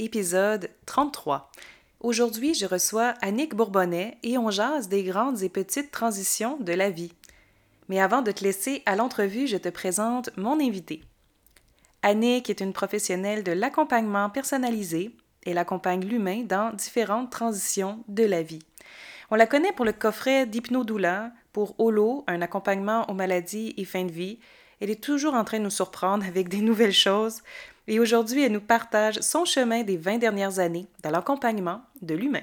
épisode 33. Aujourd'hui, je reçois Annick Bourbonnais et on jase des grandes et petites transitions de la vie. Mais avant de te laisser à l'entrevue, je te présente mon invité. Annick est une professionnelle de l'accompagnement personnalisé. Elle accompagne l'humain dans différentes transitions de la vie. On la connaît pour le coffret d'hypnodoula, pour Holo, un accompagnement aux maladies et fin de vie. Elle est toujours en train de nous surprendre avec des nouvelles choses, et aujourd'hui, elle nous partage son chemin des 20 dernières années dans l'accompagnement de l'humain.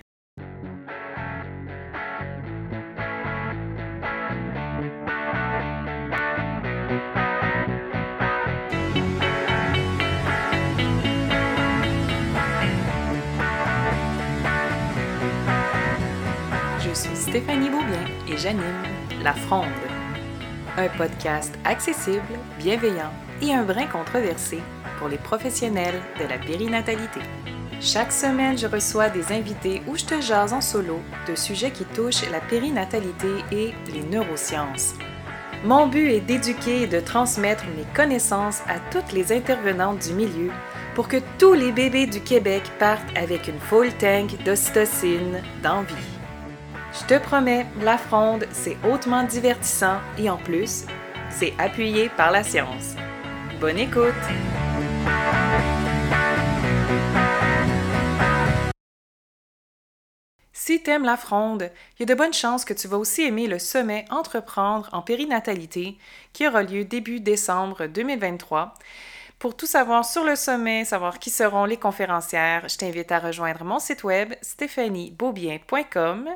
Je suis Stéphanie Beaubien et j'anime La Fronde, un podcast accessible, bienveillant et un brin controversé pour les professionnels de la périnatalité. Chaque semaine, je reçois des invités où je te jase en solo de sujets qui touchent la périnatalité et les neurosciences. Mon but est d'éduquer et de transmettre mes connaissances à toutes les intervenantes du milieu pour que tous les bébés du Québec partent avec une full tank d'ocytocine d'envie. Je te promets, la fronde, c'est hautement divertissant et en plus, c'est appuyé par la science. Bonne écoute! Si t'aimes la fronde, il y a de bonnes chances que tu vas aussi aimer le sommet Entreprendre en périnatalité qui aura lieu début décembre 2023. Pour tout savoir sur le sommet, savoir qui seront les conférencières, je t'invite à rejoindre mon site web stéphaniebeaubien.com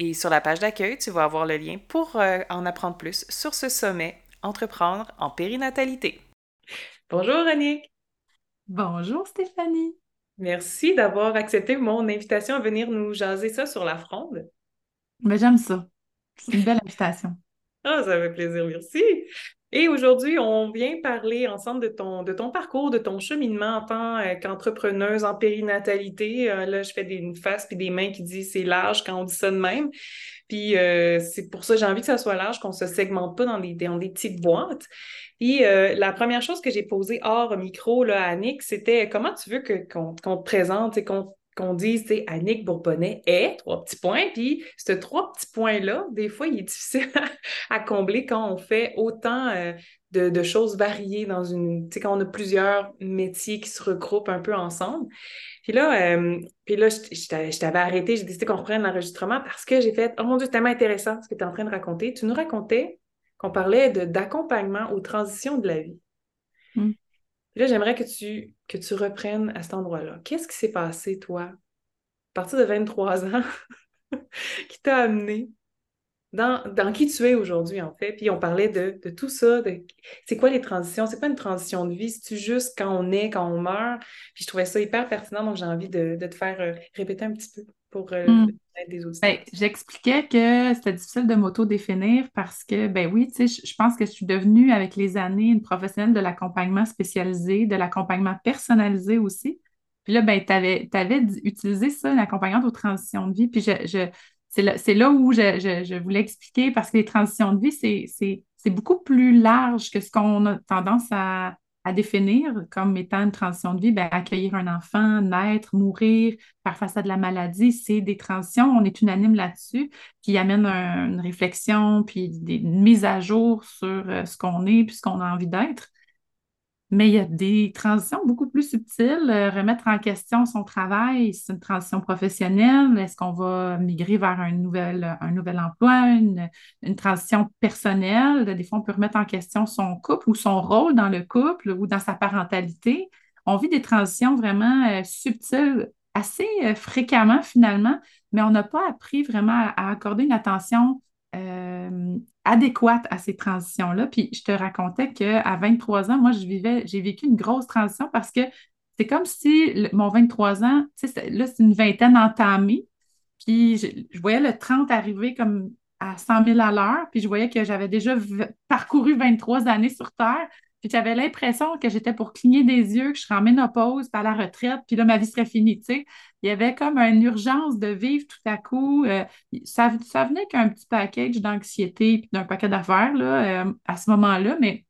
et sur la page d'accueil, tu vas avoir le lien pour euh, en apprendre plus sur ce sommet Entreprendre en périnatalité. Bonjour Annick. Bonjour Stéphanie. Merci d'avoir accepté mon invitation à venir nous jaser ça sur la fronde. Mais ben, j'aime ça. C'est une belle invitation. Ah, ça fait plaisir, merci. Et aujourd'hui, on vient parler ensemble de ton, de ton parcours, de ton cheminement en tant euh, qu'entrepreneuse en périnatalité. Euh, là, je fais des, une face puis des mains qui disent c'est large quand on dit ça de même. Puis euh, c'est pour ça que j'ai envie que ça soit large, qu'on ne se segmente pas dans des, dans des petites boîtes. Puis euh, la première chose que j'ai posée hors micro là, à Annick, c'était comment tu veux qu'on te présente et qu'on dise, sais, Annick Bourbonnais est, trois petits points, puis ce trois petits points-là, des fois, il est difficile à, combler quand on fait autant euh, de, choses variées dans une, tu sais, quand on a plusieurs métiers qui se regroupent un peu ensemble. Puis là, euh, puis là je, t'avais arrêté, j'ai décidé qu'on reprenne l'enregistrement parce que j'ai fait, oh mon Dieu, c'est tellement intéressant ce que tu es en train de raconter. Tu nous racontais qu'on parlait d'accompagnement aux transitions de la vie. Mm. Là, j'aimerais que tu, que tu reprennes à cet endroit-là. Qu'est-ce qui s'est passé, toi, à partir de 23 ans, qui t'a amené dans, dans, qui tu es aujourd'hui, en fait? Puis on parlait de, de tout ça, de c'est quoi les transitions, c'est pas une transition de vie, c'est-tu juste quand on est, quand on meurt? Puis je trouvais ça hyper pertinent, donc j'ai envie de, de, te faire euh, répéter un petit peu pour euh, hmm. des auditeurs. Ben, J'expliquais que c'était difficile de m'auto-définir parce que, ben oui, tu sais, je pense que je suis devenue avec les années une professionnelle de l'accompagnement spécialisé, de l'accompagnement personnalisé aussi. Puis là, ben, tu avais, avais, utilisé ça, l'accompagnement aux transitions de vie. Puis je, je c'est là, où je, voulais expliquer parce que les transitions de vie, c'est beaucoup plus large que ce qu'on a tendance à, définir comme étant une transition de vie. Bien, accueillir un enfant, naître, mourir, faire face à de la maladie, c'est des transitions. On est unanime là-dessus, qui amène une réflexion, puis des, une mise à jour sur euh, ce qu'on est, puis ce qu'on a envie d'être. Mais il y a des transitions beaucoup plus subtiles. Euh, remettre en question son travail, c'est une transition professionnelle. Est-ce qu'on va migrer vers un nouvel, un nouvel emploi, une, transition personnelle? Des fois, on peut remettre en question son couple ou son rôle dans le couple ou dans sa parentalité. On vit des transitions vraiment euh, subtiles assez euh, fréquemment finalement, mais on n'a pas appris vraiment à accorder une attention euh, adéquate à ces transitions-là. Puis je te racontais qu'à 23 ans, moi, je vivais, j'ai vécu une grosse transition parce que c'est comme si mon 23 ans, là, c'est une vingtaine entamée. Puis je, voyais le 30 arriver comme à 100 000 à l'heure, puis je voyais que j'avais déjà parcouru 23 années sur Terre. Puis j'avais l'impression que j'étais pour cligner des yeux, que je serais en ménopause, pas à la retraite, puis là, ma vie serait finie, tu sais. Il y avait comme une urgence de vivre tout à coup. Euh, ça, ça venait qu'un petit package d'anxiété puis d'un paquet d'affaires, là, euh, à ce moment-là, mais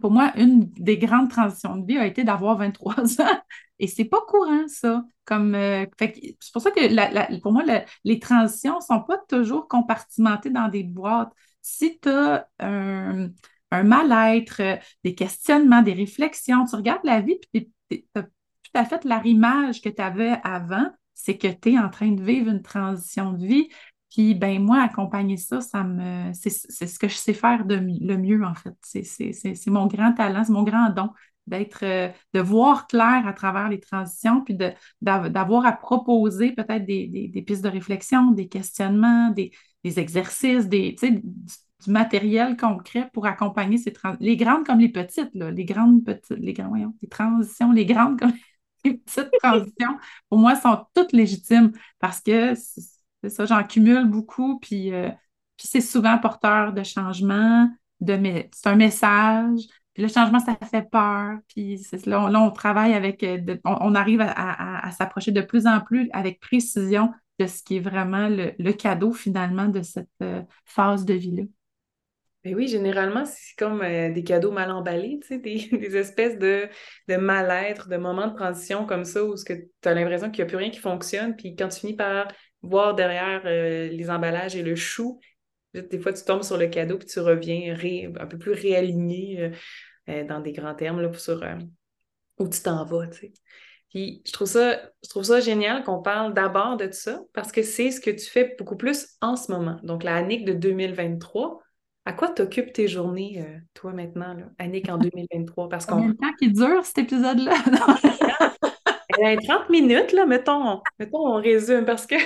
pour moi, une des grandes transitions de vie a été d'avoir 23 ans. Et c'est pas courant, ça. Comme, euh, c'est pour ça que pour moi, les transitions sont pas toujours compartimentées dans des boîtes. Si tu as un, mal-être, des questionnements, des réflexions, tu regardes la vie, puis tu as tout à fait l'arrimage que tu avais avant, c'est que tu es en train de vivre une transition de vie. Puis, ben moi, accompagner ça, ça me, c'est, ce que je sais faire de, le mieux, en fait. C'est, mon grand talent, c'est mon grand don d'être, euh, de voir clair à travers les transitions, puis d'avoir à proposer peut-être des, pistes de réflexion, des questionnements, des, exercices, des, du, matériel concret pour accompagner ces les grandes comme les petites, là, les grandes petites, les, grands, voyons, les transitions, les grandes comme les petites transitions, pour moi, sont toutes légitimes parce que c'est ça, j'en cumule beaucoup, puis, euh, puis c'est souvent porteur de changement, de c'est un message. Puis le changement, ça fait peur. Puis là, on, travaille avec, euh, on, arrive à, s'approcher de plus en plus avec précision de ce qui est vraiment le, cadeau finalement de cette euh, phase de vie-là. Ben oui, généralement, c'est comme des cadeaux mal emballés, tu sais, des, espèces de, de mal-être, de moments de transition comme ça où tu as l'impression qu'il n'y a plus rien qui fonctionne. Puis quand tu finis par voir derrière euh, les emballages et le chou. Des fois, tu tombes sur le cadeau puis tu reviens un peu plus réaligné euh, euh, dans des grands termes là, sur où tu t'en vas. Puis je trouve ça, je trouve ça génial qu'on parle d'abord de ça parce que c'est ce que tu fais beaucoup plus en ce moment. Donc, la Annick de 2023, à quoi t'occupes tes journées, toi, maintenant, là, Annick, en 2023? Parce qu'on... Combien de temps qui dure cet épisode-là? 30 minutes, là, mettons, mettons, on résume parce que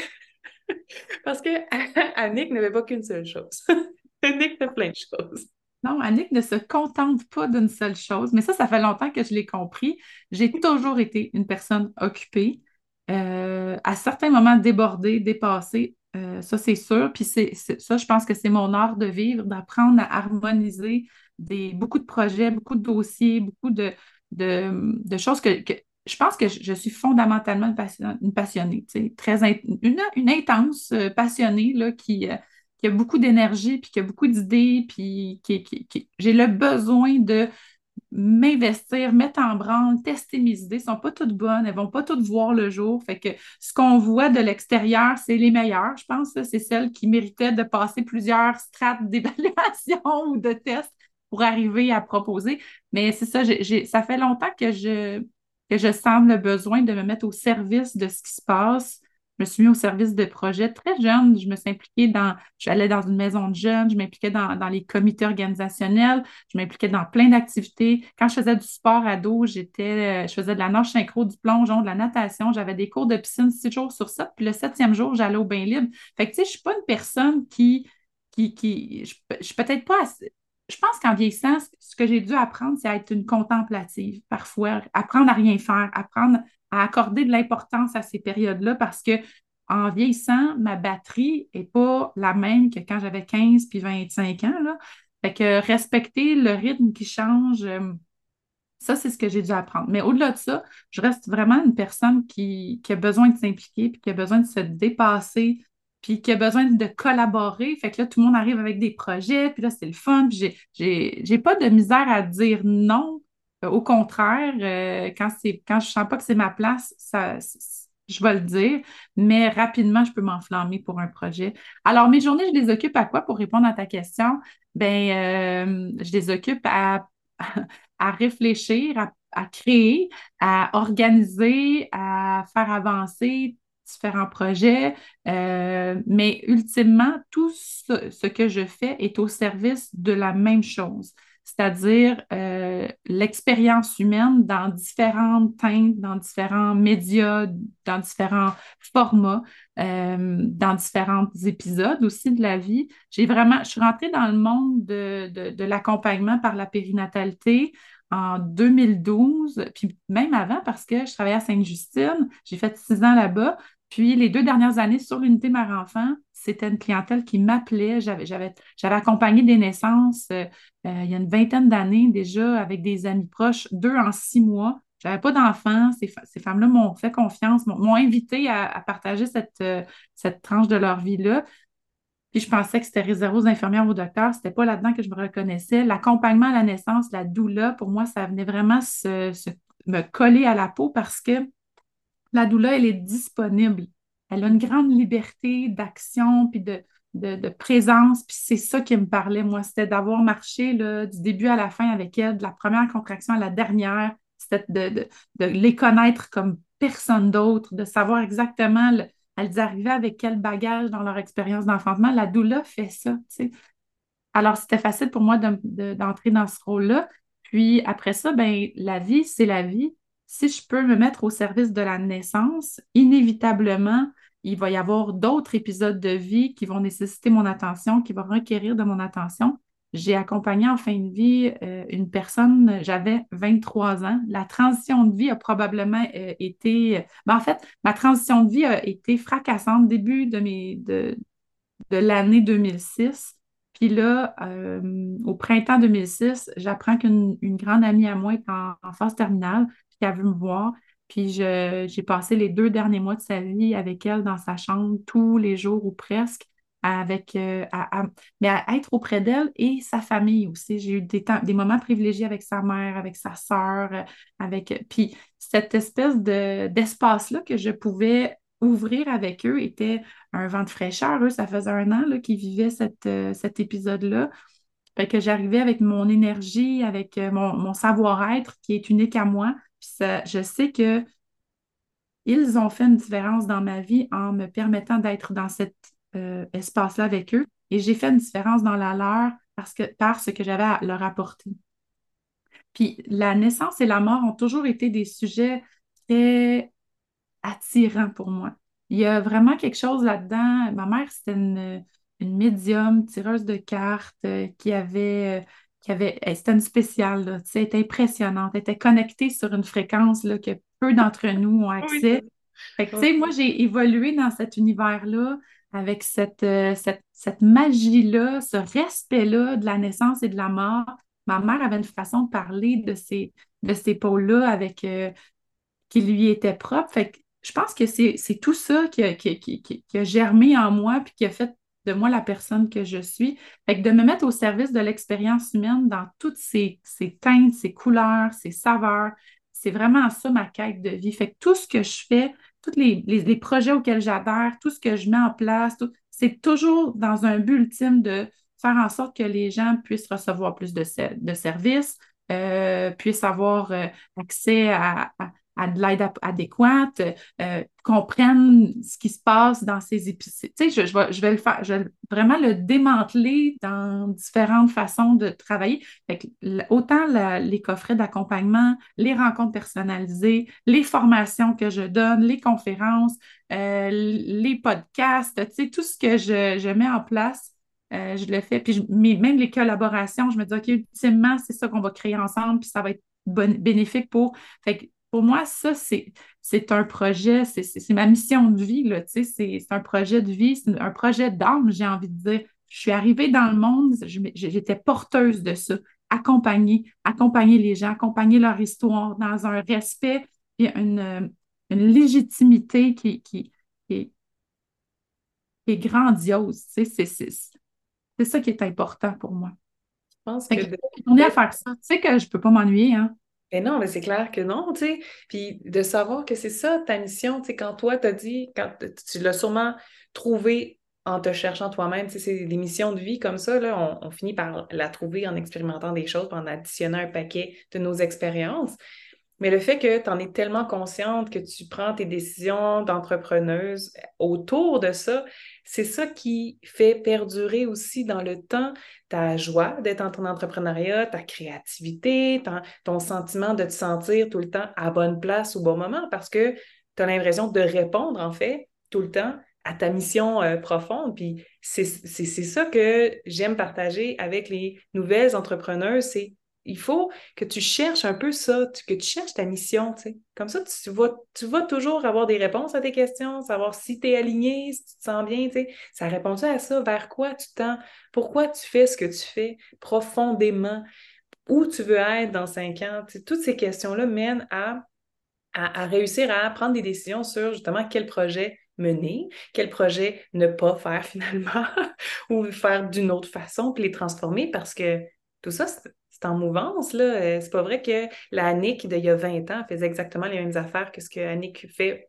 Parce que Annick n'avait pas qu'une seule chose. Annick fait plein de choses. Non, Annick ne se contente pas d'une seule chose, mais ça, ça fait longtemps que je l'ai compris. J'ai toujours été une personne occupée, euh, à certains moments débordée, dépassée, euh, ça c'est sûr. Puis c'est, ça, je pense que c'est mon art de vivre, d'apprendre à harmoniser des, beaucoup de projets, beaucoup de dossiers, beaucoup de, de, choses que, je pense que je, suis fondamentalement une passionnée, très une, intense euh, passionnée là, qui, euh, qui, a beaucoup d'énergie, puis qui a beaucoup d'idées, puis qui, j'ai le besoin de m'investir, mettre en branle, tester mes idées. Elles sont pas toutes bonnes, elles vont pas toutes voir le jour. Fait que ce qu'on voit de l'extérieur, c'est les meilleures, je pense. C'est celles qui méritaient de passer plusieurs strates d'évaluation ou de tests pour arriver à proposer. Mais c'est ça, ça fait longtemps que je que je sens le besoin de me mettre au service de ce qui se passe. Je me suis mis au service de projets très jeunes. Je me suis impliquée dans, j'allais dans une maison de jeunes, je m'impliquais dans, les comités organisationnels, je m'impliquais dans plein d'activités. Quand je faisais du sport ado, j'étais, je faisais de la nage synchro, du plongeon, de la natation, j'avais des cours de piscine six jours sur sept, puis le septième jour, j'allais au bain libre. Fait que, tu sais, je suis pas une personne qui, qui, qui je, je suis peut-être pas assez, je pense qu'en vieillissant, ce que j'ai dû apprendre, c'est à être une contemplative parfois, apprendre à rien faire, apprendre à accorder de l'importance à ces périodes-là parce que en vieillissant, ma batterie n'est pas la même que quand j'avais 15 puis 25 ans. Fait que respecter le rythme qui change, euh, ça, c'est ce que j'ai dû apprendre. Mais au-delà de ça, je reste vraiment une personne qui, qui a besoin de s'impliquer puis qui a besoin de se dépasser puis qui a besoin de collaborer. Fait que là, tout le monde arrive avec des projets, puis là, c'est le fun. Puis j'ai pas de misère à dire non. Euh, au contraire, euh, quand, quand je sens pas que c'est ma place, ça, je vais le dire, mais rapidement, je peux m'enflammer pour un projet. Alors, mes journées, je les occupe à quoi pour répondre à ta question? Ben, euh, je les occupe à, à réfléchir, à, à, créer, à organiser, à faire avancer différents projets, euh, mais ultimement, tout ce, que je fais est au service de la même chose, c'est-à-dire euh, l'expérience humaine dans différentes teintes, dans différents médias, dans différents formats, euh, dans différents épisodes aussi de la vie. J'ai vraiment, je suis rentrée dans le monde de, de, de l'accompagnement par la périnatalité en 2012, puis même avant parce que je travaillais à Sainte-Justine, j'ai fait six ans là-bas, puis les deux dernières années sur l'unité mère-enfant, c'était une clientèle qui m'appelait. J'avais, accompagné des naissances euh, euh, il y a une vingtaine d'années déjà avec des amis proches, deux en six mois. Je n'avais pas d'enfants. Ces, femmes-là m'ont fait confiance, m'ont, invité à, partager cette, euh, cette tranche de leur vie-là. Puis je pensais que c'était réservé aux infirmières, aux docteurs. C'était pas là-dedans que je me reconnaissais. L'accompagnement à la naissance, la doula, pour moi, ça venait vraiment me coller à la peau parce que la doula, elle est disponible. Elle a une grande liberté d'action puis de, présence. Puis c'est ça qui me parlait, moi. C'était d'avoir marché du début à la fin avec elle, de la première contraction à la dernière. C'était de, les connaître comme personne d'autre, de savoir exactement elles arrivaient avec quel bagage dans leur expérience d'enfantement. La doula fait ça. Alors, c'était facile pour moi d'entrer dans ce rôle-là. Puis après ça, ben, la vie, c'est la vie. Si je peux me mettre au service de la naissance, inévitablement, il va y avoir d'autres épisodes de vie qui vont nécessiter mon attention, qui vont requérir de mon attention. J'ai accompagné en fin de vie euh, une personne, j'avais 23 ans. La transition de vie a probablement euh, été, ben, en fait, ma transition de vie a été fracassante début de, l'année 2006. Puis là, euh, au printemps 2006, j'apprends qu'une grande amie à moi est en, phase terminale, qu'elle veut me voir. Puis j'ai passé les deux derniers mois de sa vie avec elle dans sa chambre tous les jours ou presque avec, euh, mais à être auprès d'elle et sa famille aussi. J'ai eu des, temps, des moments privilégiés avec sa mère, avec sa sœur, euh, avec. Puis cette espèce de, d'espace-là que je pouvais ouvrir avec eux était un vent de fraîcheur. Eux, ça faisait un an qu'ils vivaient cette, euh, cet épisode-là. Fait que j'arrivais avec mon énergie, avec mon, savoir-être qui est unique à moi. Je sais que ils ont fait une différence dans ma vie en me permettant d'être dans cette euh, espace-là avec eux. Et j'ai fait une différence dans la leur parce que, par ce que j'avais à leur apporter. Puis la naissance et la mort ont toujours été des sujets très attirants pour moi. Il y a vraiment quelque chose là-dedans. Ma mère, c'était une, une médium, tireuse de cartes, euh, qui avait, euh, qui avait c'était une spéciale, là, elle était impressionnante, elle était connectée sur une fréquence là, que peu d'entre nous ont accès. moi, j'ai évolué dans cet univers-là avec euh, cette, cette, magie-là, ce respect-là de la naissance et de la mort. Ma mère avait une façon de parler de ces, de ces pôles-là avec euh, qui lui était propre. Fait que je pense que c'est tout ça qui a, qui, a, germé en moi puis qui a fait de moi la personne que je suis. Fait de me mettre au service de l'expérience humaine dans toutes ces teintes, ces couleurs, ces saveurs, c'est vraiment ça ma quête de vie. Fait que tout ce que je fais, tous les, projets auxquels j'adhère, tout ce que je mets en place, c'est toujours dans un but ultime de faire en sorte que les gens puissent recevoir plus de, services, euh, puissent avoir euh, accès à de l'aide adéquate, euh, comprennent ce qui se passe dans ces épiceries. Tu sais, je, vais, le faire, vraiment le démanteler dans différentes façons de travailler. autant les coffrets d'accompagnement, les rencontres personnalisées, les formations que je donne, les conférences, euh, les podcasts, tu sais, tout ce que je, mets en place, euh, je le fais. Puis je, même les collaborations, je me dis, OK, ultimement, c'est ça qu'on va créer ensemble, puis ça va être bénéfique pour. Pour moi, ça, c'est un projet, c'est ma mission de vie, c'est un projet de vie, c'est un projet d'âme, j'ai envie de dire. Je suis arrivée dans le monde, j'étais porteuse de ça, accompagner, accompagner les gens, accompagner leur histoire dans un respect et une, une légitimité qui, qui, est, grandiose. C'est ça qui est important pour moi. Je pense que... On est à faire ça. Tu sais que je ne peux pas m'ennuyer, hein? Mais non, mais c'est clair que non, tu sais. Puis de savoir que c'est ça ta mission, tu sais, quand toi, t'as dit, quand tu l'as sûrement trouvé en te cherchant toi-même, tu sais, c'est des missions de vie comme ça, là, on, finit par la trouver en expérimentant des choses, en additionnant un paquet de nos expériences. Mais le fait que tu en es tellement consciente que tu prends tes décisions d'entrepreneuse autour de ça, c'est ça qui fait perdurer aussi dans le temps ta joie d'être en ton entrepreneuriat, ta créativité, ton, sentiment de te sentir tout le temps à bonne place au bon moment parce que tu as l'impression de répondre en fait tout le temps à ta mission euh, profonde. Puis c'est ça que j'aime partager avec les nouvelles entrepreneurs, c'est il faut que tu cherches un peu ça, que tu cherches ta mission, tu sais. Comme ça, tu vas, toujours avoir des réponses à tes questions, savoir si tu es aligné, si tu te sens bien, tu sais. Ça répond à ça? Vers quoi tu tends? Pourquoi tu fais ce que tu fais profondément? Où tu veux être dans cinq ans? toutes ces questions-là mènent à, à, réussir à prendre des décisions sur justement quel projet mener, quel projet ne pas faire finalement, ou faire d'une autre façon, puis les transformer, parce que tout ça, c'est en mouvance. là. Euh, c'est pas vrai que la Annick d'il y a 20 ans faisait exactement les mêmes affaires que ce que Annick fait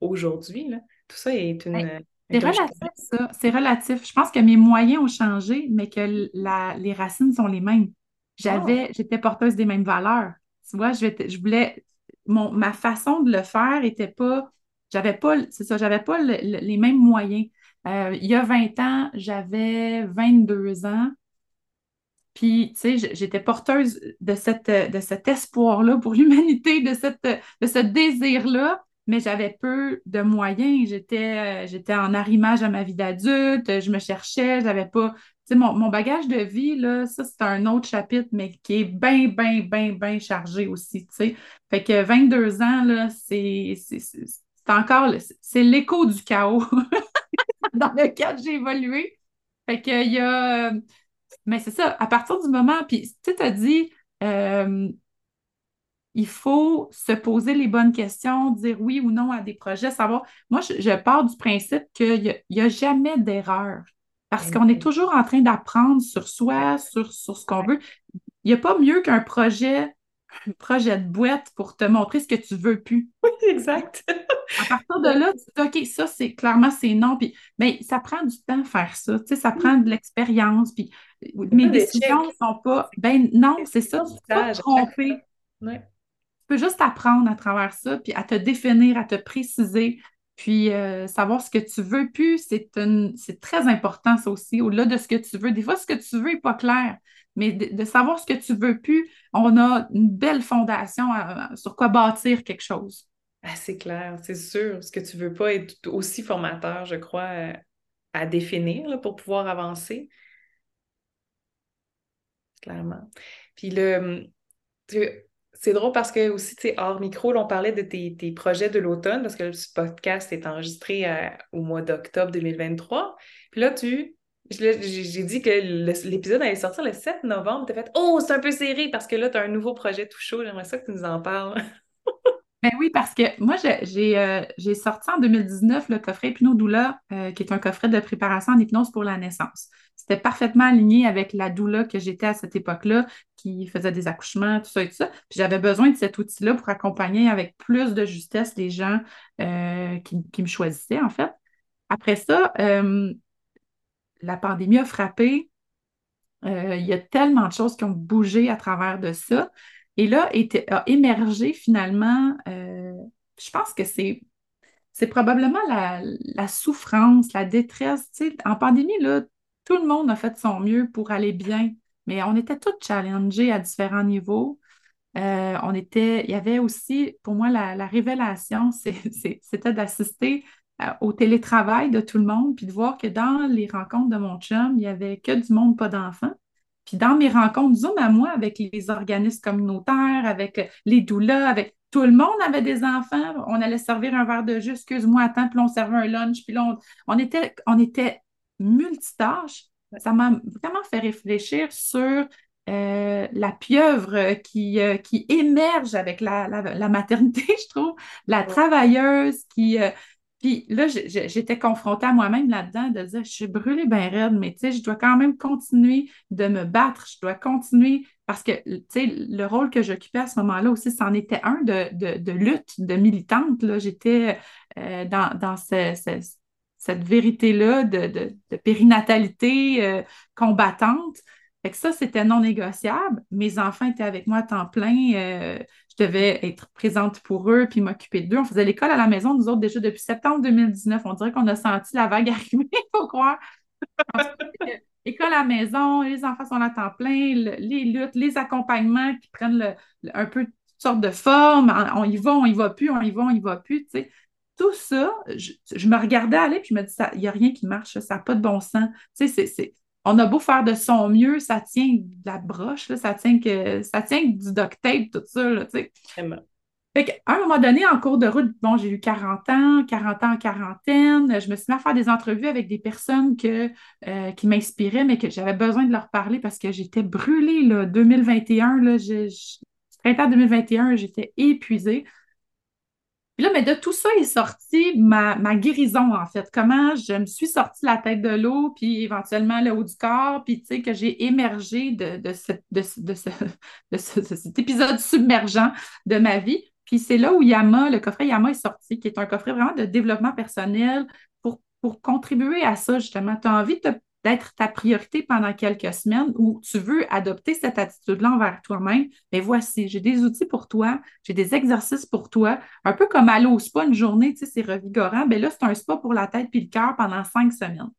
aujourd'hui. Tout ça est une... C'est relatif, ça. C'est relatif. Je pense que mes moyens ont changé, mais que la, les racines sont les mêmes. J'avais, oh. j'étais porteuse des mêmes valeurs. Tu vois, je, je voulais. Mon, ma façon de le faire était pas. J'avais pas, c'est ça, j'avais pas les mêmes moyens. Euh, il y a 20 ans, j'avais 22 ans. Puis, tu sais, j'étais porteuse de, cette, de cet espoir-là pour l'humanité, de, de ce désir-là mais j'avais peu de moyens. J'étais, euh, j'étais en arrimage à ma vie d'adulte, je me cherchais, j'avais pas. Tu sais, mon, bagage de vie, là, ça, c'est un autre chapitre, mais qui est bien, bien, bien, bien chargé aussi, tu sais. Fait que 22 ans, là, c'est, c'est, encore, c'est l'écho du chaos dans lequel j'ai évolué. Fait que, il y a. Mais c'est ça, à partir du moment, puis tu as dit, euh, il faut se poser les bonnes questions, dire oui ou non à des projets, savoir. Moi, je, pars du principe qu'il n'y a, jamais d'erreur parce qu'on est toujours en train d'apprendre sur soi, sur, sur ce qu'on veut. Il n'y a pas mieux qu'un projet, un projet de boîte pour te montrer ce que tu veux plus. Oui, exact. à partir de là, tu dis, OK, ça, c'est clairement, c'est non. Puis, mais ben, ça prend du temps faire ça. Tu sais, ça prend de l'expérience. Puis, mes décisions ne sont pas. Ben non, c'est ça, tu peux tromper. Ouais peux juste apprendre à travers ça, puis à te définir, à te préciser, puis euh, savoir ce que tu veux. Puis c'est c'est très important, ça aussi, au-delà de ce que tu veux. Des fois, ce que tu veux n'est pas clair, mais de, savoir ce que tu veux plus, on a une belle fondation sur quoi bâtir quelque chose. Ah, c'est clair, c'est sûr. Ce que tu veux pas est aussi formateur, je crois, euh, à définir pour pouvoir avancer. Clairement. Puis le, c'est drôle parce que aussi, tu sais, hors micro, on parlait de tes, projets de l'automne, parce que ce podcast est enregistré euh, au mois d'octobre 2023. Puis là, tu. J'ai dit que l'épisode allait sortir le 7 novembre. Tu as fait Oh, c'est un peu serré parce que là, tu as un nouveau projet tout chaud. J'aimerais ça que tu nous en parles. Ben oui, parce que moi, j'ai euh, sorti en 2019 le coffret Hypno Doula, euh, qui est un coffret de préparation en hypnose pour la naissance. C'était parfaitement aligné avec la doula que j'étais à cette époque-là, qui faisait des accouchements, tout ça et tout ça. Puis j'avais besoin de cet outil-là pour accompagner avec plus de justesse les gens euh, qui, me choisissaient, en fait. Après ça, la pandémie a frappé. il y a tellement de choses qui ont bougé à travers de ça. Et là, a émergé finalement, euh, je pense que c'est, probablement la, souffrance, la détresse. en pandémie, là, tout le monde a fait son mieux pour aller bien, mais on était tous challengés à différents niveaux. Euh, on était, il y avait aussi, pour moi, la, révélation, c'était d'assister euh, au télétravail de tout le monde, puis de voir que dans les rencontres de mon chum, il n'y avait que du monde, pas d'enfants. Puis dans mes rencontres Zoom à moi avec les organismes communautaires, avec les doulas, avec tout le monde avait des enfants, on allait servir un verre de jus, excuse-moi, attends, puis on servait un lunch, puis là, on, était, on était multitâches. Ça m'a vraiment fait réfléchir sur euh, la pieuvre qui, euh, qui émerge avec la, maternité, je trouve, la travailleuse qui, euh, puis là, j'étais confrontée à moi-même là-dedans de dire, je suis brûlée bien raide, mais tu sais, je dois quand même continuer de me battre, je dois continuer parce que, tu sais, le rôle que j'occupais à ce moment-là aussi, c'en était un de, lutte, de militante. J'étais euh, dans, cette vérité-là de, périnatalité euh, combattante. Fait que ça, c'était non négociable. Mes enfants étaient avec moi à temps plein. Euh, je devais être présente pour eux puis m'occuper d'eux. On faisait l'école à la maison, nous autres, déjà depuis septembre 2019. On dirait qu'on a senti la vague arriver, il faut croire. école à la maison, les enfants sont à temps plein, les luttes, les accompagnements qui prennent un peu toutes sortes de formes. On y va, on y va plus, on y va, on y va plus. Tout ça, je, me regardais aller puis je me dis, il n'y a rien qui marche, ça n'a pas de bon sens. C'est on a beau faire de son mieux, ça tient de la broche, ça, tient que, ça tient du duct tape, tout ça. Là, fait à un moment donné, en cours de route, bon, j'ai eu 40 ans, 40 ans en quarantaine. Je me suis mis à faire des entrevues avec des personnes que, euh, qui m'inspiraient, mais que j'avais besoin de leur parler parce que j'étais brûlée. Là, 2021, là, printemps 2021, j'étais épuisée. Puis là, mais de tout ça est sorti ma, ma guérison, en fait. Comment je me suis sortie la tête de l'eau, puis éventuellement le haut du corps, puis tu sais, que j'ai émergé de, de, de, de, de cet épisode submergent de ma vie. Puis c'est là où Yama, le coffret Yama est sorti, qui est un coffret vraiment de développement personnel pour, pour contribuer à ça, justement. Tu as envie d'être ta priorité pendant quelques semaines ou tu veux adopter cette attitude-là envers toi-même, mais voici, j'ai des outils pour toi, j'ai des exercices pour toi, un peu comme aller au spa une journée, tu sais, c'est revigorant, mais ben là, c'est un spa pour la tête puis le cœur pendant cinq semaines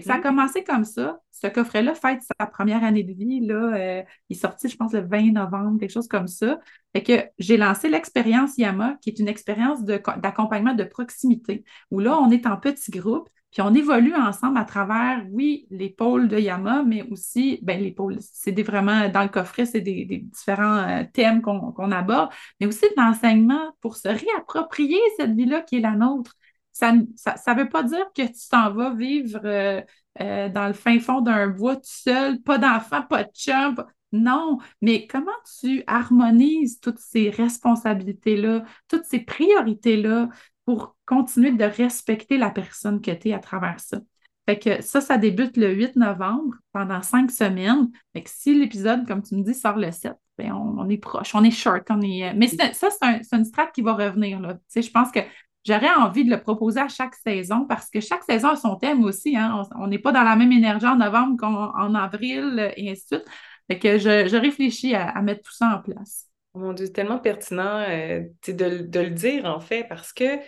ça a mm. commencé comme ça. Ce coffret-là fête sa première année de vie. Là, euh, il est sorti, je pense, le 20 novembre, quelque chose comme ça. Fait que j'ai lancé l'expérience Yama, qui est une expérience d'accompagnement de, proximité, où là, on est en petits groupes, puis on évolue ensemble à travers, oui, les pôles de Yama, mais aussi, ben les pôles, c'est vraiment, dans le coffret, c'est des, différents euh, thèmes qu'on aborde, mais aussi de l'enseignement pour se réapproprier cette vie-là qui est la nôtre ça ne veut pas dire que tu t'en vas vivre euh, euh, dans le fin fond d'un bois tout seul, pas d'enfant, pas de chum. Non, mais comment tu harmonises toutes ces responsabilités-là, toutes ces priorités-là pour continuer de respecter la personne que tu es à travers ça? Fait que ça, ça débute le 8 novembre pendant cinq semaines. Si l'épisode, comme tu me dis, sort le 7, ben on, est proche, on est short, on est. Euh, mais ça, c'est un, une strate qui va revenir. Là. Je pense que J'aurais envie de le proposer à chaque saison parce que chaque saison a son thème aussi. Hein. On n'est pas dans la même énergie en novembre qu'en avril et ainsi de suite. Fait que je, réfléchis à, mettre tout ça en place. Mon tellement pertinent euh, de, le dire en fait parce que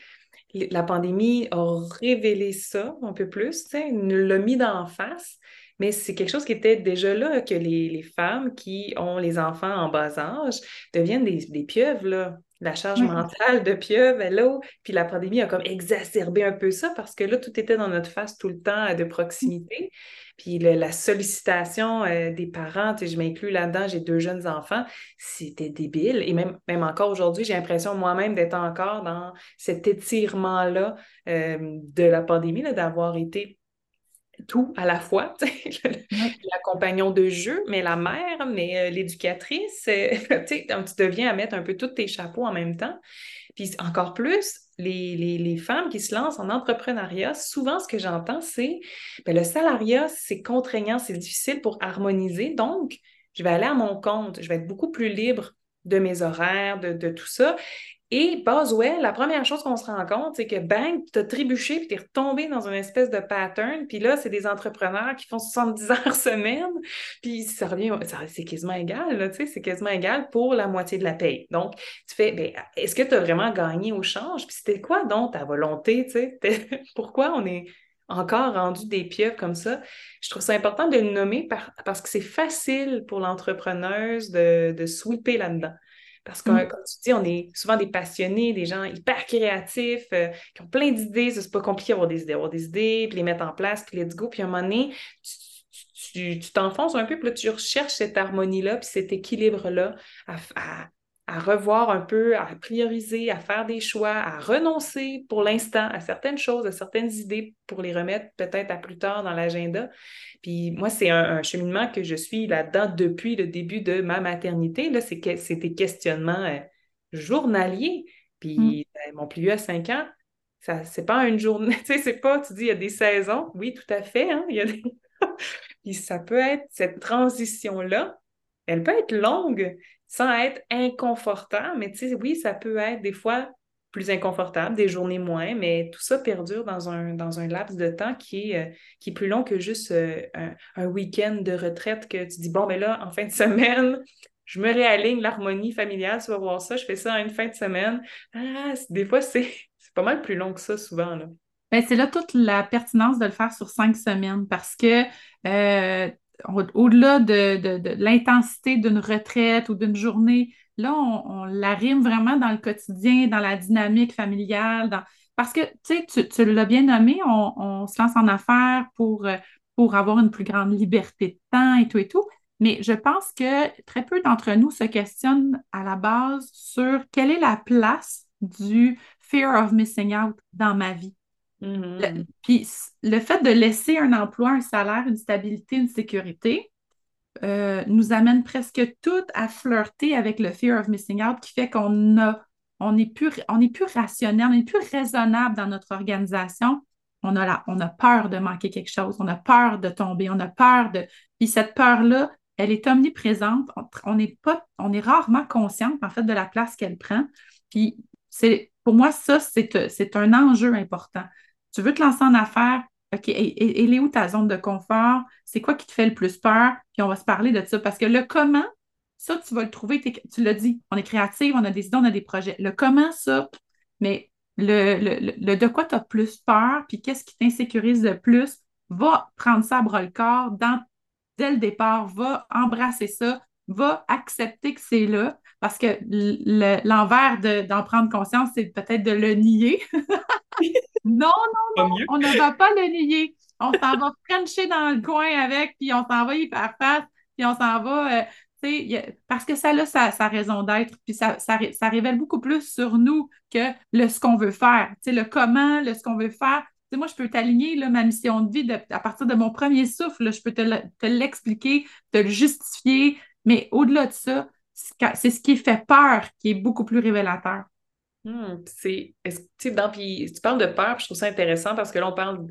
la pandémie a révélé ça un peu plus, nous l'a mis d'en face. Mais c'est quelque chose qui était déjà là, que les, femmes qui ont les enfants en bas âge deviennent des, pieuvres, la charge mentale de pieuvre, là, puis la pandémie a comme exacerbé un peu ça parce que là, tout était dans notre face tout le temps de proximité. Puis la sollicitation euh, des parents, je m'inclus là-dedans, j'ai deux jeunes enfants, c'était débile. Et même, même encore aujourd'hui, j'ai l'impression moi-même d'être encore dans cet étirement-là euh, de la pandémie, d'avoir été tout à la fois, la compagnon de jeu, mais la mère, mais euh, l'éducatrice, euh, tu deviens à mettre un peu tous tes chapeaux en même temps. Puis encore plus, les, femmes qui se lancent en entrepreneuriat, souvent ce que j'entends, c'est ben, le salariat, c'est contraignant, c'est difficile pour harmoniser, donc je vais aller à mon compte, je vais être beaucoup plus libre de mes horaires, de, de tout ça. Et Boswell, la première chose qu'on se rend compte, c'est que bang, tu as trébuché puis tu es retombé dans une espèce de pattern. Puis là, c'est des entrepreneurs qui font 70 heures semaine. Puis ça revient, c'est quasiment égal, tu sais, c'est quasiment égal pour la moitié de la paye. Donc, tu fais, ben, est-ce que tu as vraiment gagné au change? Puis c'était quoi donc ta volonté, tu sais? Pourquoi on est encore rendu des pieuvres comme ça? Je trouve ça important de le nommer parce que c'est facile pour l'entrepreneuse de, de sweeper là-dedans. Parce que, mm. comme tu dis, on est souvent des passionnés, des gens hyper créatifs, euh, qui ont plein d'idées. C'est pas compliqué d'avoir des idées, avoir des idées, puis les mettre en place, puis let's go. Puis à un moment donné, tu t'enfonces un peu, puis là, tu recherches cette harmonie-là, puis cet équilibre-là à, à revoir un peu, à prioriser, à faire des choix, à renoncer pour l'instant à certaines choses, à certaines idées pour les remettre peut-être à plus tard dans l'agenda. Puis moi, c'est un, cheminement que je suis là-dedans depuis le début de ma maternité. Là, c'est, que, c'est des questionnements euh, journaliers. Puis mm. ben, mon plus vieux à 5 ans, ça, c'est pas une journée, tu sais, c'est pas, tu dis, il y a des saisons. Oui, tout à fait, hein, il y a Puis ça peut être cette transition-là, elle peut être longue, sans être inconfortable, mais tu sais, oui, ça peut être des fois plus inconfortable, des journées moins, mais tout ça perdure dans un, dans un laps de temps qui est, euh, qui est plus long que juste euh, un, week-end de retraite que tu dis, bon, mais là, en fin de semaine, je me réaligne l'harmonie familiale, tu vas voir ça, je fais ça en une fin de semaine. Ah, des fois, c'est pas mal plus long que ça, souvent. Ben, c'est là toute la pertinence de le faire sur cinq semaines parce que euh, au-delà de, l'intensité d'une retraite ou d'une journée, là, on, l'arrime vraiment dans le quotidien, dans la dynamique familiale, parce que, tu tu, l'as bien nommé, on, se lance en affaires pour, pour avoir une plus grande liberté de temps et tout et tout, mais je pense que très peu d'entre nous se questionnent à la base sur quelle est la place du fear of missing out dans ma vie. Mm-hmm. puis le fait de laisser un emploi, un salaire, une stabilité, une sécurité, euh, nous amène presque toutes à flirter avec le fear of missing out qui fait qu'on a on n'est plus, on est plus rationnel, on n'est plus raisonnable dans notre organisation. On a, la, on a peur de manquer quelque chose, on a peur de tomber, on a peur de. Puis cette peur-là, elle est omniprésente. On, n'est pas, on est rarement consciente, en fait, de la place qu'elle prend. Puis c'est, pour moi, ça, c'est, c'est un enjeu important. Tu veux te lancer en affaires, OK, et, elle est où ta zone de confort? C'est quoi qui te fait le plus peur? Puis on va se parler de ça. Parce que le comment, ça, tu vas le trouver, tu l'as dit, on est créatif, on a des idées, on a des projets. Le comment, ça, mais le, le, de quoi tu as plus peur, puis qu'est-ce qui t'insécurise le plus, va prendre ça à bras-le-corps dans, dès le départ, va embrasser ça, va accepter que c'est là, parce que l'envers d'en prendre conscience, c'est peut-être de le nier. non, non, non, on ne va pas le nier. On s'en va frencher dans le coin avec, puis on s'en va y faire face, puis on s'en va. Euh, parce que ça a sa, raison d'être, puis ça, ça, révèle beaucoup plus sur nous que le ce qu'on veut faire. le comment, le ce qu'on veut faire. moi, je peux t'aligner ma mission de vie à partir de mon premier souffle. je peux te l'expliquer, te le justifier. Mais au-delà de ça, c'est ce qui fait peur qui est beaucoup plus révélateur. Hmm, c'est, dans, tu parles de peur, puis je trouve ça intéressant parce que là, on parle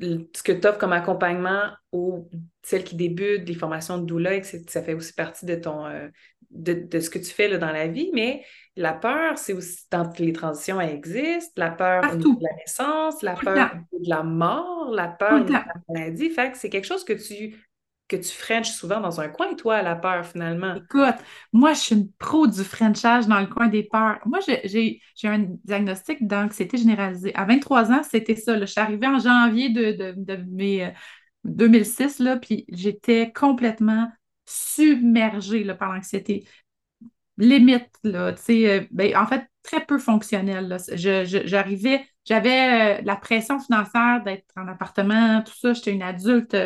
ce que tu offres comme accompagnement aux celles qui débutent, des formations de doula, ça fait aussi partie de ton euh, de, ce que tu fais là, dans la vie, mais la peur, c'est aussi dans les transitions, elle existe, la peur de la naissance, la peur de la mort, la peur de la maladie. Fait que c'est quelque chose que tu que tu frenches souvent dans un coin, toi, la peur, finalement? Écoute, moi, je suis une pro du frenchage dans le coin des peurs. Moi, j'ai un diagnostic d'anxiété généralisée. À 23 ans, c'était ça. Je suis arrivée en janvier de, de, mes, 2006, euh, là, puis j'étais complètement submergée là, par l'anxiété. Limite, là, tu sais, euh, ben, en fait, très peu fonctionnelle. J'arrivais, j'avais euh, la pression financière d'être en appartement, tout ça. J'étais une adulte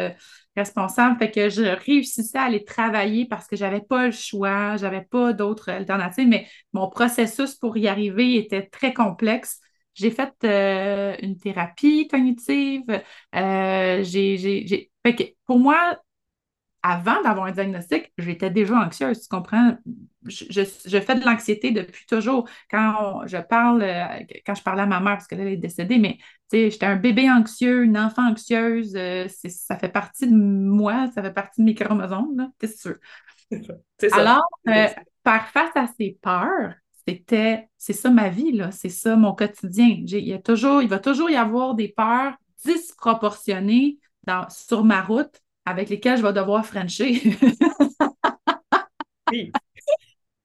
responsable. Fait que je réussissais à aller travailler parce que j'avais pas le choix, j'avais pas d'autres alternatives, mais mon processus pour y arriver était très complexe. J'ai fait euh, une thérapie cognitive. Euh, j'ai, pour moi, avant d'avoir un diagnostic, j'étais déjà anxieuse, tu comprends? Je, fais de l'anxiété depuis toujours. Quand je parle, euh, quand je parlais à ma mère, parce qu'elle est décédée, mais j'étais un bébé anxieux, une enfant anxieuse, euh, ça fait partie de moi, ça fait partie de mes chromosomes, que tu veux? Alors, euh, faire face à ces peurs, c'était, c'est ça ma vie, là, c'est ça mon quotidien. Il, y a toujours, il va toujours y avoir des peurs disproportionnées dans, sur ma route avec lesquels je vais devoir Frencher. oui.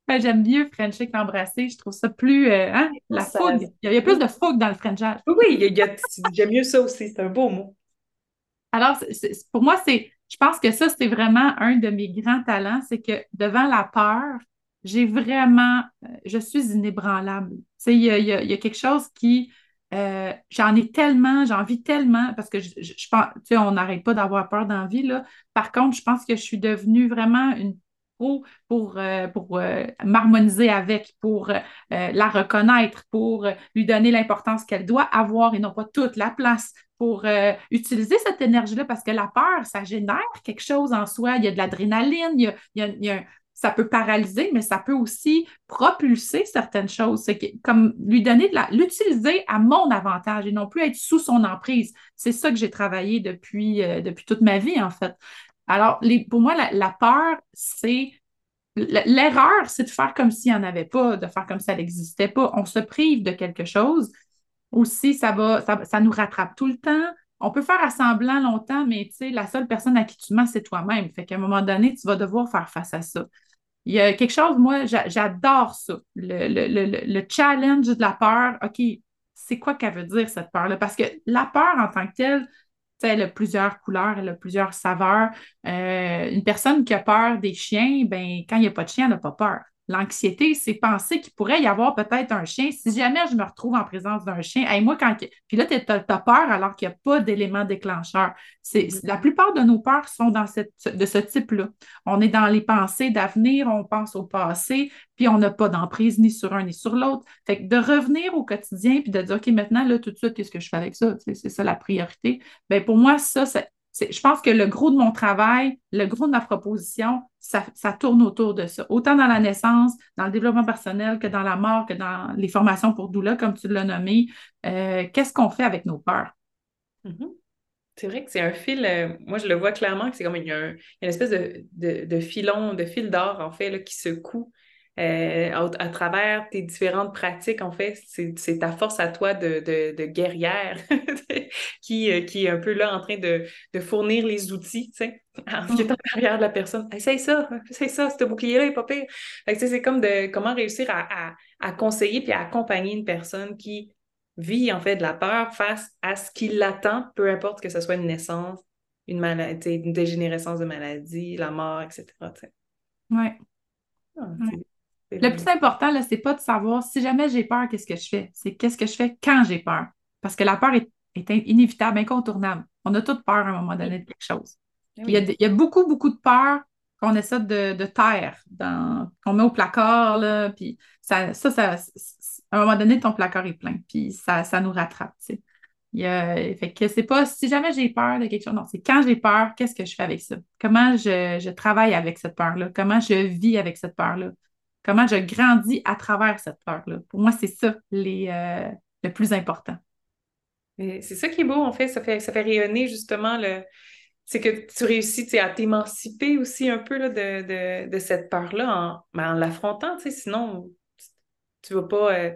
J'aime mieux Frencher qu'embrasser. Je trouve ça plus. Euh, hein, la fougue. Il y, a, plus de fougue dans le Frenchage. Oui, j'aime mieux ça aussi. C'est un beau mot. Alors, pour moi, c'est. Je pense que ça, c'est vraiment un de mes grands talents. C'est que devant la peur, j'ai vraiment. Euh, je suis inébranlable. Tu sais, il y a quelque chose qui euh, j'en ai tellement, j'en vis tellement, parce que je, pense, tu sais, on n'arrête pas d'avoir peur dans la vie, là. Par contre, je pense que je suis devenue vraiment une pro pour, euh, pour euh, m'harmoniser avec, pour la reconnaître, pour lui donner l'importance qu'elle doit avoir et non pas toute la place, pour utiliser cette énergie-là, parce que la peur, ça génère quelque chose en soi. Il y a de l'adrénaline, il y a, il y a ça peut paralyser, mais ça peut aussi propulser certaines choses. Comme lui donner de la, l'utiliser à mon avantage et non plus être sous son emprise. C'est ça que j'ai travaillé depuis, euh, depuis toute ma vie, en fait. Alors, les, pour moi, la, peur, c'est l'erreur, c'est de faire comme s'il n'y en avait pas, de faire comme si ça n'existait pas. On se prive de quelque chose. Aussi, ça va, ça, ça nous rattrape tout le temps on peut faire assemblant longtemps, mais la seule personne à qui tu mens, c'est toi-même. Fait qu'à un moment donné, tu vas devoir faire face à ça. Il y a quelque chose, moi, j'adore ça. Le, challenge de la peur. OK, c'est quoi qu'elle veut dire, cette peur-là? Parce que la peur en tant que telle, elle a plusieurs couleurs, elle a plusieurs saveurs. Euh, une personne qui a peur des chiens, ben, quand il n'y a pas de chien, elle n'a pas peur. L'anxiété, c'est penser qu'il pourrait y avoir peut-être un chien. Si jamais je me retrouve en présence d'un chien, et moi, quand. Puis là, tu as, peur alors qu'il n'y a pas d'élément déclencheur. C'est, mm-hmm. La plupart de nos peurs sont dans cette, de ce type-là. On est dans les pensées d'avenir, on pense au passé, puis on n'a pas d'emprise ni sur un ni sur l'autre. Fait que de revenir au quotidien puis de dire, OK, maintenant, là, tout de suite, qu'est-ce que je fais avec ça? C'est ça la priorité. Bien, pour moi, ça, je pense que le gros de mon travail, le gros de ma proposition, ça, tourne autour de ça. Autant dans la naissance, dans le développement personnel, que dans la mort, que dans les formations pour doula, comme tu l'as nommé. Euh, qu'est-ce qu'on fait avec nos peurs? Mm-hmm. C'est vrai que c'est un fil, euh, moi je le vois clairement que c'est comme il y a, une espèce de, filon, de fil d'or en fait, là, qui se coud euh, à, travers tes différentes pratiques, en fait, c'est ta force à toi de, guerrière qui, euh, qui est un peu là en train de, fournir les outils, tu sais, en mm. étant derrière de la personne. Essaye ça, essaye ça, ce bouclier-là n'est pas pire. C'est comme de comment réussir à, conseiller puis à accompagner une personne qui vit en fait de la peur face à ce qui l'attend, peu importe que ce soit une naissance, une maladie, une dégénérescence de maladie, la mort, etc. Oui. Ah, ouais. Le plus important, là, c'est pas de savoir si jamais j'ai peur, qu'est-ce que je fais. C'est qu'est-ce que je fais quand j'ai peur. Parce que la peur est, inévitable, incontournable. On a toute peur à un moment donné de quelque chose. Eh il, y a, beaucoup, beaucoup de peur qu'on essaie de, de taire, qu'on met au placard, là, puis ça, ça, à un moment donné, ton placard est plein, puis ça, ça nous rattrape, tu Il fait que c'est pas si jamais j'ai peur de quelque chose, non, c'est quand j'ai peur, qu'est-ce que je fais avec ça? Comment je, je travaille avec cette peur-là? Comment je vis avec cette peur-là? Comment je grandis à travers cette peur-là. Pour moi, c'est ça les, euh, le plus important. C'est ça qui est beau, en fait. Ça fait, ça fait rayonner justement le. C'est que tu réussis à t'émanciper aussi un peu là, de, cette peur-là en, ben, en l'affrontant, sinon tu ne vas, pas, euh,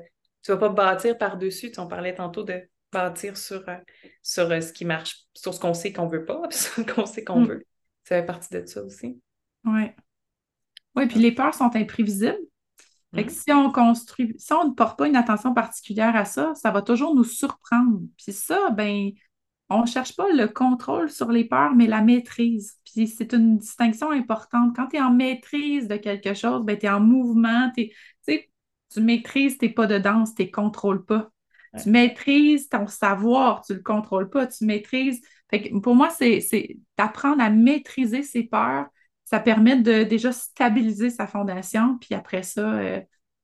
vas pas bâtir par-dessus. On parlait tantôt de bâtir sur, euh, sur ce qui marche, sur ce qu'on sait qu'on ne veut pas, sur ce qu'on sait qu'on mm. veut. Ça fait partie de ça aussi. Oui. Oui, puis les peurs sont imprévisibles. Fait que mm. si on construit, si on ne porte pas une attention particulière à ça, ça va toujours nous surprendre. Puis ça, ben, on ne cherche pas le contrôle sur les peurs, mais la maîtrise. Puis c'est une distinction importante. Quand tu es en maîtrise de quelque chose, ben, tu es en mouvement, tu maîtrises tes pas de danse, tu ne contrôles pas. Tu maîtrises ton savoir, tu ne le contrôles pas, tu maîtrises. Fait pour moi, c'est d'apprendre à maîtriser ses peurs, ça permet de déjà stabiliser sa fondation, puis après ça, euh,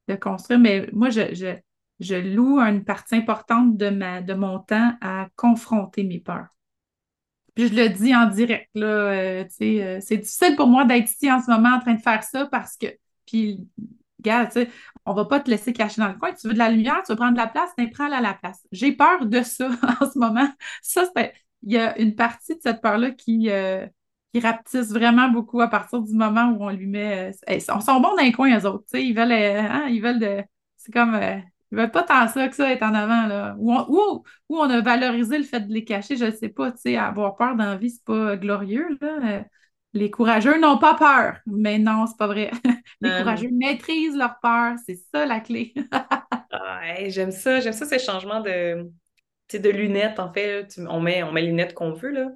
de construire. Mais moi, je, je, loue une partie importante de, ma, de mon temps à confronter mes peurs. Puis je le dis en direct, là, euh, euh, c'est difficile pour moi d'être ici en ce moment en train de faire ça parce que, puis, regarde, tu sais, on va pas te laisser cacher dans le coin. Tu veux de la lumière, tu veux prendre de la place, ben, prends-la à la place. J'ai peur de ça en ce moment. Ça, il y a une partie de cette peur-là qui, qui rapetissent vraiment beaucoup à partir du moment où on lui met. Euh, ils sont, bons dans les coins, eux autres. Ils veulent, euh, hein, ils veulent de. C'est comme. Euh, ils veulent pas tant ça que ça être en avant. Là. Ou, on, on a valorisé le fait de les cacher, je ne sais pas. Avoir peur dans la vie, c'est pas glorieux. Là. Les courageux n'ont pas peur. Mais non, c'est pas vrai. les courageux maîtrisent leur peur. C'est ça la clé. ah, j'aime ça. J'aime ça, ces changements de, de lunettes. En fait, on, met, on met les lunettes qu'on veut. Là.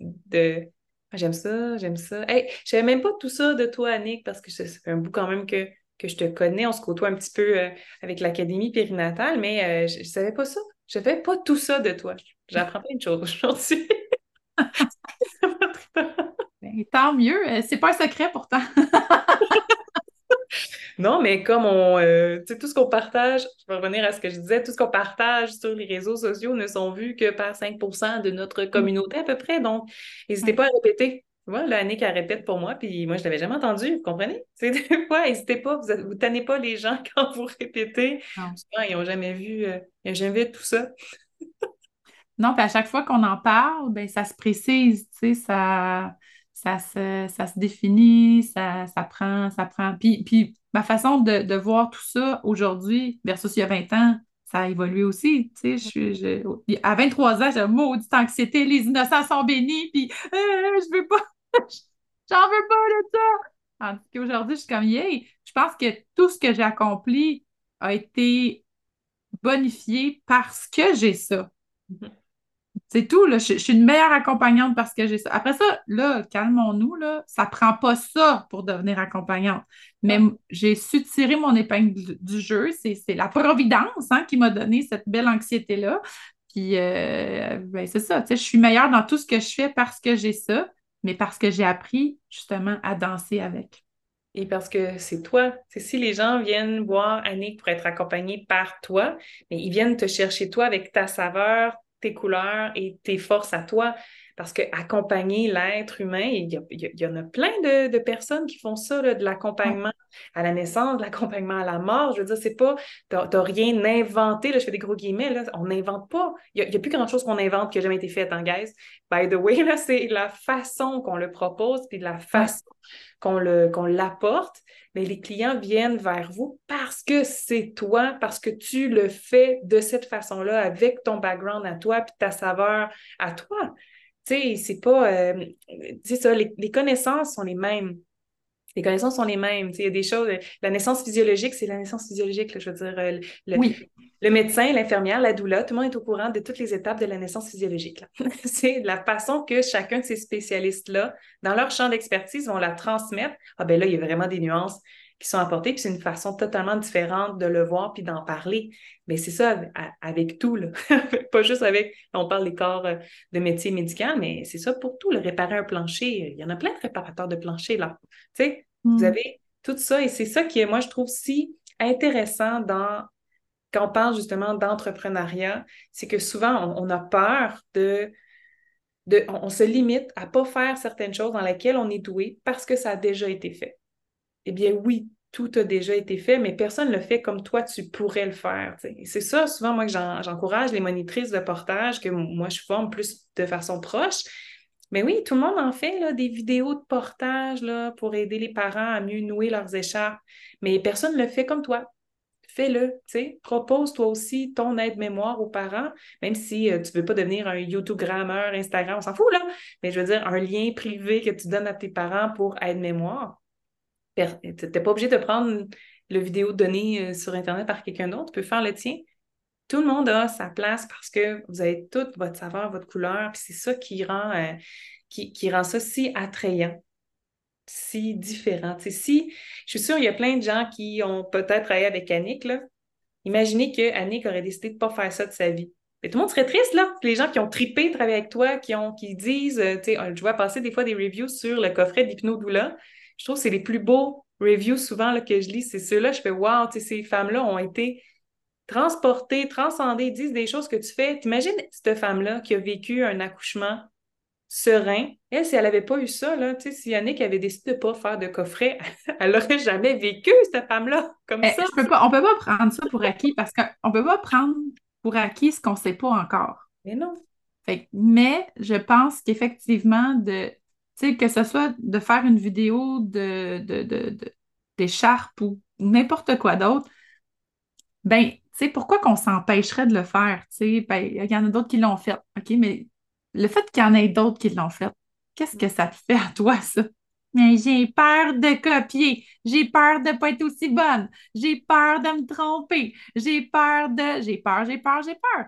de ah, j'aime ça, j'aime ça. Hey, je savais même pas tout ça de toi, Annick, parce que ça fait un bout quand même que, que je te connais. On se côtoie un petit peu euh, avec l'Académie périnatale, mais euh, je, ne savais pas ça. Je savais pas tout ça de toi. J'apprends plein de choses aujourd'hui. Ben, tant mieux. Euh, c'est pas un secret pourtant. Non, mais comme on, euh, tu sais, tout ce qu'on partage, je vais revenir à ce que je disais, tout ce qu'on partage sur les réseaux sociaux ne sont vus que par 5% de notre mm. communauté à peu près. Donc, n'hésitez pas à répéter. Moi, là, Annick, elle répète pour moi, puis moi, je ne l'avais jamais entendu, vous comprenez? C'est des fois, n'hésitez pas, vous ne tannez pas les gens quand vous répétez. ils n'ont jamais vu, euh, jamais vu tout ça. non, puis à chaque fois qu'on en parle, ben, ça se précise, tu sais, ça, ça, se, ça se définit, ça, ça prend, ça prend. Puis, puis ma façon de, voir tout ça aujourd'hui versus il y a 20 ans, ça a évolué aussi. Sais, je, à 23 ans, j'ai maudite anxiété, les innocents sont bénis, puis euh, je veux pas, j'en veux pas de ça. Tandis qu'aujourd'hui, je suis comme, yay, je pense que tout ce que j'ai accompli a été bonifié parce que j'ai ça. Mm-hmm. C'est tout, là. Je, suis une meilleure accompagnante parce que j'ai ça. Après ça, là, calmons-nous, là. Ça prend pas ça pour devenir accompagnante. Mais j'ai su tirer mon épingle du, jeu. C'est la providence hein, qui m'a donné cette belle anxiété-là. Puis, euh, ben, c'est ça. Je suis meilleure dans tout ce que je fais parce que j'ai ça, mais parce que j'ai appris justement à danser avec. Et parce que c'est toi. C'est si les gens viennent voir Annick pour être accompagnés par toi, mais ils viennent te chercher toi avec ta saveur, tes couleurs et tes forces à toi. Parce qu'accompagner l'être humain, il y, en a plein de, personnes qui font ça, de l'accompagnement à la naissance, de l'accompagnement à la mort. Je veux dire, c'est pas, tu n'as rien inventé, là, je fais des gros guillemets, là, on n'invente pas. Il n'y a, plus grand-chose qu'on invente qui n'a jamais été fait en guise. By the way, là, c'est la façon qu'on le propose, puis la façon qu'on l'apporte mais les clients viennent vers vous parce que c'est toi, parce que tu le fais de cette façon-là, avec ton background à toi, puis ta saveur à toi. Tu sais, c'est pas. Euh, tu ça, les, connaissances sont les mêmes. Les connaissances sont les mêmes. Il y a des choses. La naissance physiologique, c'est la naissance physiologique. je veux dire, euh, le, oui. le médecin, l'infirmière, la doula, tout le monde est au courant de toutes les étapes de la naissance physiologique. c'est la façon que chacun de ces spécialistes-là, dans leur champ d'expertise, vont la transmettre. Ah ben là, il y a vraiment des nuances qui sont apportées, puis c'est une façon totalement différente de le voir puis d'en parler. Mais c'est ça avec tout, là. pas juste avec, on parle des corps euh, de métier médical, mais c'est ça pour tout, le réparer un plancher. Il y en a plein de réparateurs de plancher, là. Tu sais, vous mm. avez tout ça, et c'est ça qui, moi, je trouve si intéressant dans quand on parle justement d'entrepreneuriat, c'est que souvent, on, a peur de de, on, se limite à ne pas faire certaines choses dans lesquelles on est doué parce que ça a déjà été fait. Eh bien oui, tout a déjà été fait, mais personne ne le fait comme toi, tu pourrais le faire. C'est ça, souvent, moi, que j'encourage les monitrices de portage, que moi, je forme plus de façon proche. Mais oui, tout le monde en fait là, des vidéos de portage pour aider les parents à mieux nouer leurs écharpes, mais personne ne le fait comme toi. Fais-le, propose toi aussi ton aide-mémoire aux parents, même si euh, tu ne veux pas devenir un YouTube-grammeur, Instagram, on s'en fout, là, mais je veux dire un lien privé que tu donnes à tes parents pour aide-mémoire n'es pas obligé de prendre le vidéo donné euh, sur Internet par quelqu'un d'autre. Tu peux faire le tien. Tout le monde a sa place parce que vous avez toute votre saveur, votre couleur, puis c'est ça qui rend, euh, qui, rend ça si attrayant, si différent. si, je suis sûre, il y a plein de gens qui ont peut-être travaillé avec Annick. Là. Imaginez que aurait décidé de ne pas faire ça de sa vie. Mais tout le monde serait triste, là. Les gens qui ont tripé de travailler avec toi, qui, ont, qui disent, euh, tu sais, je vois passer des fois des reviews sur le coffret d'Hypnodoula. Je trouve que c'est les plus beaux reviews souvent là, que je lis, c'est ceux-là. Je fais Wow, ces femmes-là ont été transportées, transcendées, disent des choses que tu fais. T'imagines cette femme-là qui a vécu un accouchement serein? Elle, si elle n'avait pas eu ça, là, si Yannick avait décidé de ne pas faire de coffret, elle n'aurait jamais vécu, cette femme-là, comme eh, ça. on ne peut pas prendre ça pour acquis parce qu'on ne peut pas prendre pour acquis ce qu'on ne sait pas encore. Mais non. mais je pense qu'effectivement, de sais, que ce soit de faire une vidéo de, d'écharpe ou n'importe quoi d'autre, ben, tu pourquoi qu'on s'empêcherait de le faire? Tu sais, ben, il y en a d'autres qui l'ont fait, OK, mais le fait qu'il y en ait d'autres qui l'ont fait, qu'est-ce que ça te fait à toi, ça? Mais j'ai peur de copier, j'ai peur de ne pas être aussi bonne, j'ai peur de me tromper, j'ai peur de... J'ai peur, j'ai peur, j'ai peur.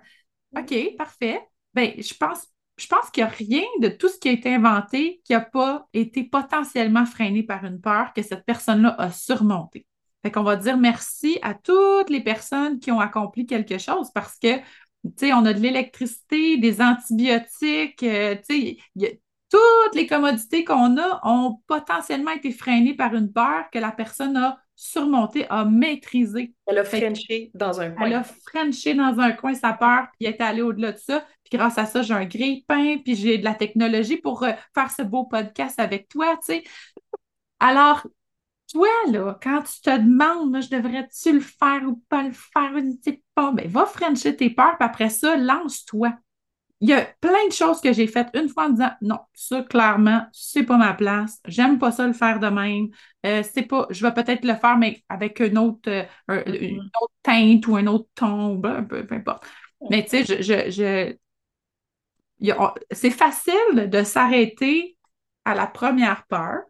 OK, parfait. Ben, je pense je pense qu'il n'y a rien de tout ce qui a été inventé qui n'a pas été potentiellement freiné par une peur que cette personne-là a surmonté. Fait qu'on va dire merci à toutes les personnes qui ont accompli quelque chose parce que, tu sais, on a de l'électricité, des antibiotiques, euh, tu sais, toutes les commodités qu'on a ont potentiellement été freinées par une peur que la personne a surmonté, a maîtrisé. Elle a frenché dans un coin. Elle a frenché dans un coin sa peur, puis est allée au-delà de ça. Puis grâce à ça, j'ai un grille-pain, puis j'ai de la technologie pour euh, faire ce beau podcast avec toi, tu sais. Alors, toi, là, quand tu te demandes, je devrais-tu le faire ou pas le faire, ne sais pas, ben, va frencher tes peurs, puis après ça, lance-toi il y a plein de choses que j'ai faites une fois en disant non, ça clairement, c'est pas ma place, j'aime pas ça le faire de même. Euh, c'est pas, je vais peut-être le faire, mais avec une autre, euh, une mm-hmm. autre teinte ou un autre ton, ben, peu, importe. Mais tu sais, je, je, c'est facile de s'arrêter à la première peur.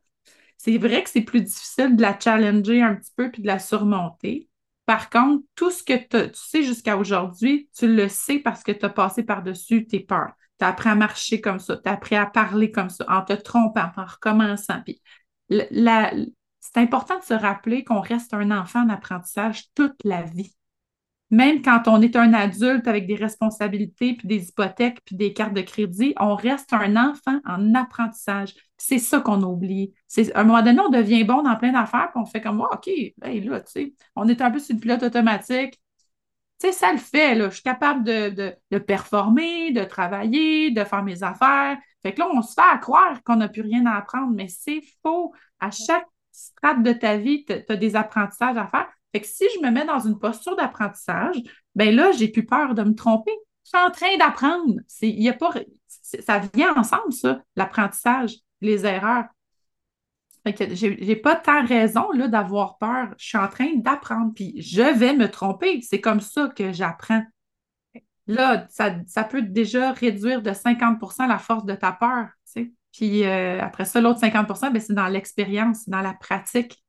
C'est vrai que c'est plus difficile de la challenger un petit peu puis de la surmonter. Par contre, tout ce que tu sais jusqu'à aujourd'hui, tu le sais parce que tu as passé par-dessus tes peurs. Tu as appris à marcher comme ça, tu as appris à parler comme ça, en te trompant, en recommençant. Puis c'est important de se rappeler qu'on reste un enfant d'apprentissage toute la vie même quand on est un adulte avec des responsabilités, puis des hypothèques, puis des cartes de crédit, on reste un enfant en apprentissage. C'est ça qu'on oublie. À un moment donné, on devient bon dans plein d'affaires, puis on fait comme, oh, OK, là, tu sais, on est un peu sur le pilote automatique. Tu sais, ça le fait, là. Je suis capable de, de, performer, de travailler, de faire mes affaires. Fait que là, on se fait à croire qu'on n'a plus rien à apprendre, mais c'est faux. À chaque strate de ta vie, tu as des apprentissages à faire. Si je me mets dans une posture d'apprentissage, ben là, j'ai plus peur de me tromper. Je suis en train d'apprendre. Y a pas, ça vient ensemble, ça, l'apprentissage, les erreurs. Fait que j'ai pas tant raison d'avoir peur. Je suis en train d'apprendre, puis je vais me tromper. C'est comme ça que j'apprends. Là, ça, peut déjà réduire de 50% la force de ta peur. Puis euh, après ça, l'autre 50% ben, c'est dans l'expérience, dans la pratique.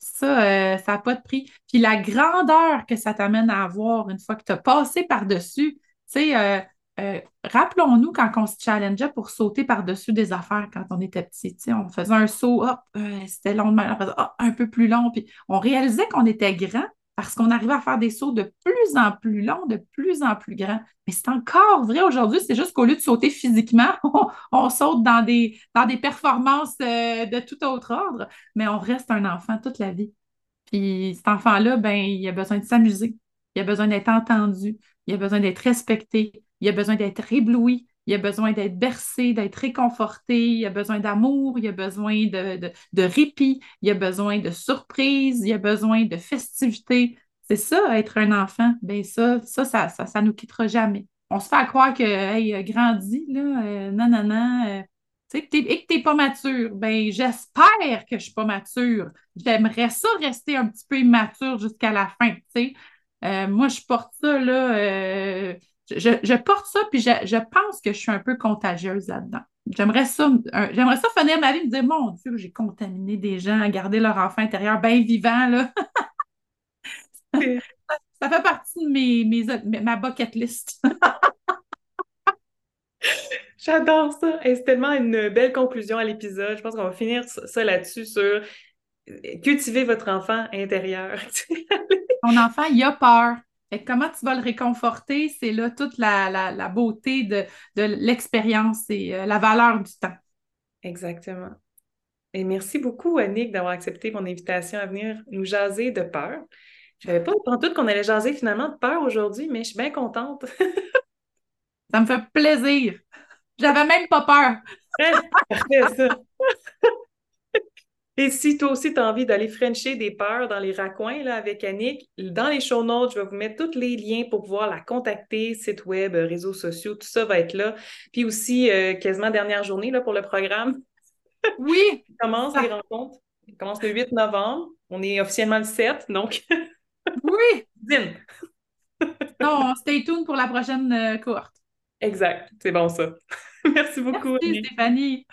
Ça, euh, ça n'a pas de prix. Puis la grandeur que ça t'amène à avoir une fois que tu as passé par-dessus, tu sais, euh, euh, rappelons-nous quand on se challengeait pour sauter par-dessus des affaires quand on était petit. On faisait un saut, hop, c'était long, un peu plus long. Puis on réalisait qu'on était grand parce qu'on arrivait à faire des sauts de plus en plus longs, de plus en plus grands. Mais c'est encore vrai aujourd'hui, c'est juste qu'au lieu de sauter physiquement, on, saute dans des, performances euh, de tout autre ordre, mais on reste un enfant toute la vie. Puis cet enfant-là, ben, il a besoin de s'amuser, il a besoin d'être entendu, il a besoin d'être respecté, il a besoin d'être ébloui, il a besoin d'être bercé, d'être réconforté, il a besoin d'amour, il a besoin de, de, répit, il a besoin de surprise, il a besoin de festivité. C'est ça, être un enfant. Bien, ça, ça, ça, ça, nous quittera jamais. On se fait croire que, hey, grandi, là, euh, non, non, non, euh, et que tu n'es pas mature. Ben, j'espère que je ne suis pas mature. J'aimerais ça rester un petit peu immature jusqu'à la fin. Euh, moi, je porte ça, là, je, porte ça, puis je, pense que je suis un peu contagieuse là-dedans. J'aimerais ça, j'aimerais ça finir ma vie et me dire, mon Dieu, j'ai contaminé des gens à garder leur enfant intérieur bien vivant, là. ça, fait partie de mes, ma bucket list. J'adore ça. C'est tellement une belle conclusion à l'épisode. Je pense qu'on va finir ça là-dessus sur euh, cultiver votre enfant intérieur. Ton enfant, il a peur. Et comment tu vas le réconforter? C'est là toute la, beauté de, l'expérience et euh, la valeur du temps. Exactement. Et merci beaucoup, Annick, d'avoir accepté mon invitation à venir nous jaser de peur. Je n'avais pas entendu qu'on allait jaser finalement de peur aujourd'hui, mais je suis bien contente. ça me fait plaisir. J'avais même pas peur. parfait, ça. Et si toi aussi, tu as envie d'aller frencher des peurs dans les raccoins là, avec Annick, dans les show notes, je vais vous mettre tous les liens pour pouvoir la contacter, site web, réseaux sociaux, tout ça va être là. Puis aussi, euh, quasiment dernière journée là, pour le programme. Oui! commence les rencontres. Commence le 8 novembre. On est officiellement le 7, donc. oui! Dîne! non, stay tuned pour la prochaine euh, cohorte. Exact, c'est bon ça. Merci beaucoup. Merci, Stéphanie.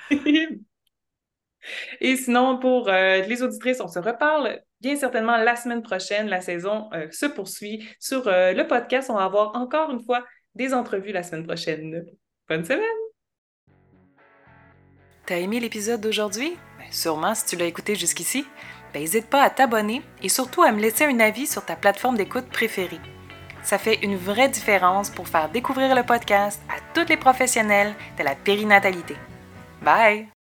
Et sinon, pour euh, les auditrices, on se reparle bien certainement la semaine prochaine. La saison euh, se poursuit. Sur euh, le podcast, on va avoir encore une fois des entrevues la semaine prochaine. Bonne semaine! T'as aimé l'épisode d'aujourd'hui? Ben, sûrement si tu l'as écouté jusqu'ici. Ben, n'hésite pas à t'abonner et surtout à me laisser un avis sur ta plateforme d'écoute préférée. Ça fait une vraie différence pour faire découvrir le podcast à tous les professionnels de la périnatalité. Bye!